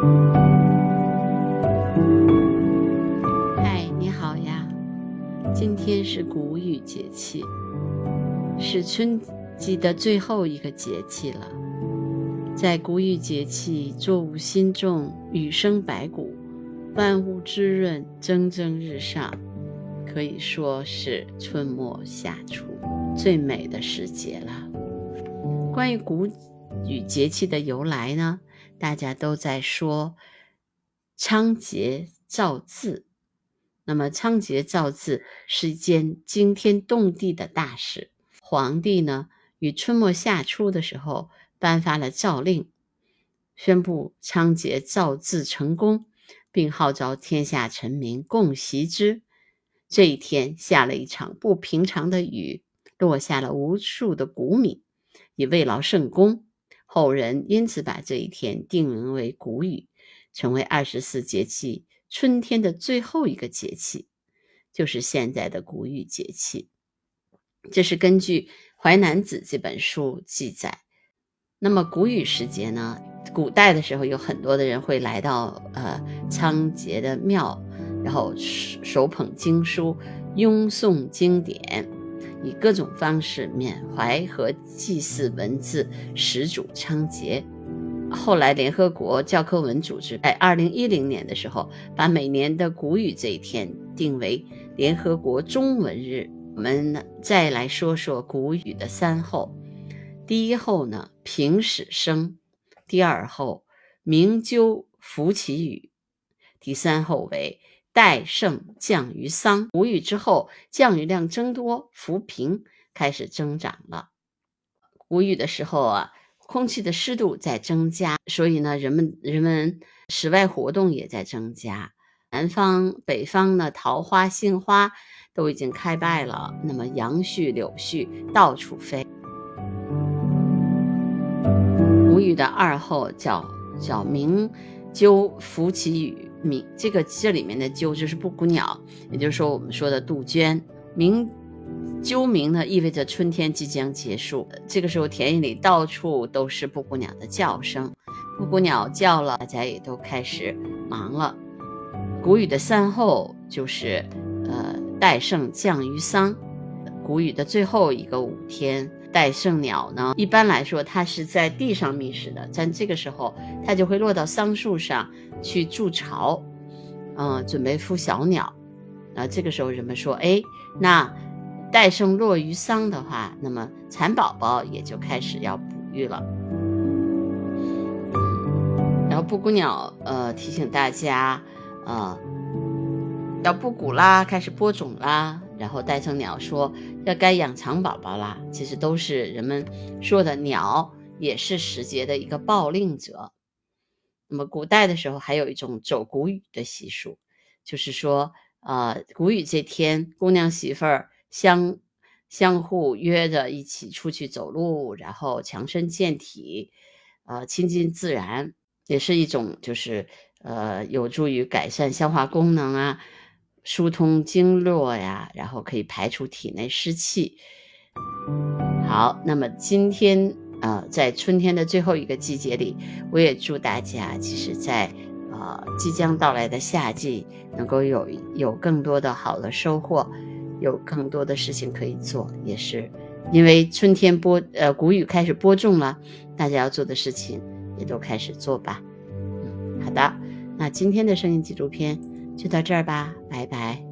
嗨，你好呀！今天是谷雨节气，是春季的最后一个节气了。在谷雨节气，作物新种，雨生百谷，万物滋润，蒸蒸日上，可以说是春末夏初最美的时节了。关于谷雨节气的由来呢，大家都在说仓颉造字。那么仓颉造字是一件惊天动地的大事。皇帝呢，于春末夏初的时候颁发了诏令，宣布仓颉造字成功，并号召天下臣民共习之。这一天下了一场不平常的雨，落下了无数的谷米。以慰劳圣公，后人因此把这一天定名为谷雨，成为二十四节气春天的最后一个节气，就是现在的谷雨节气。这是根据《淮南子》这本书记载。那么谷雨时节呢？古代的时候有很多的人会来到呃仓颉的庙，然后手捧经书，拥诵经典。以各种方式缅怀和祭祀文字始祖仓颉。后来，联合国教科文组织在二零一零年的时候，把每年的谷雨这一天定为联合国中文日。我们再来说说谷雨的三候。第一候呢，平始生；第二候，鸣鸠伏其羽；第三候为。代盛降于桑，谷雨之后，降雨量增多，浮萍开始增长了。谷雨的时候啊，空气的湿度在增加，所以呢，人们人们室外活动也在增加。南方、北方呢，桃花、杏花都已经开败了，那么杨絮、柳絮到处飞。谷雨的二候叫叫鸣鸠伏其羽。鸣这个这里面的鸠就是布谷鸟，也就是说我们说的杜鹃。鸣鸠鸣呢，意味着春天即将结束。这个时候田野里到处都是布谷鸟的叫声，布谷鸟叫了，大家也都开始忙了。谷雨的三后就是呃戴胜降于桑，谷雨的最后一个五天。戴胜鸟呢，一般来说它是在地上觅食的，但这个时候它就会落到桑树上去筑巢，嗯，准备孵小鸟。啊，这个时候人们说，哎，那戴胜落于桑的话，那么蚕宝宝也就开始要哺育了。然后布谷鸟呃提醒大家，呃，要布谷啦，开始播种啦。然后戴胜鸟说要该养蚕宝宝啦，其实都是人们说的鸟也是时节的一个报令者。那么古代的时候还有一种走谷雨的习俗，就是说，呃，谷雨这天，姑娘媳妇儿相相互约着一起出去走路，然后强身健体，呃，亲近自然，也是一种就是呃有助于改善消化功能啊。疏通经络呀，然后可以排除体内湿气。好，那么今天呃，在春天的最后一个季节里，我也祝大家，其实，在呃即将到来的夏季，能够有有更多的好的收获，有更多的事情可以做。也是因为春天播呃谷雨开始播种了，大家要做的事情也都开始做吧。嗯，好的，那今天的声音纪录片。就到这儿吧，拜拜。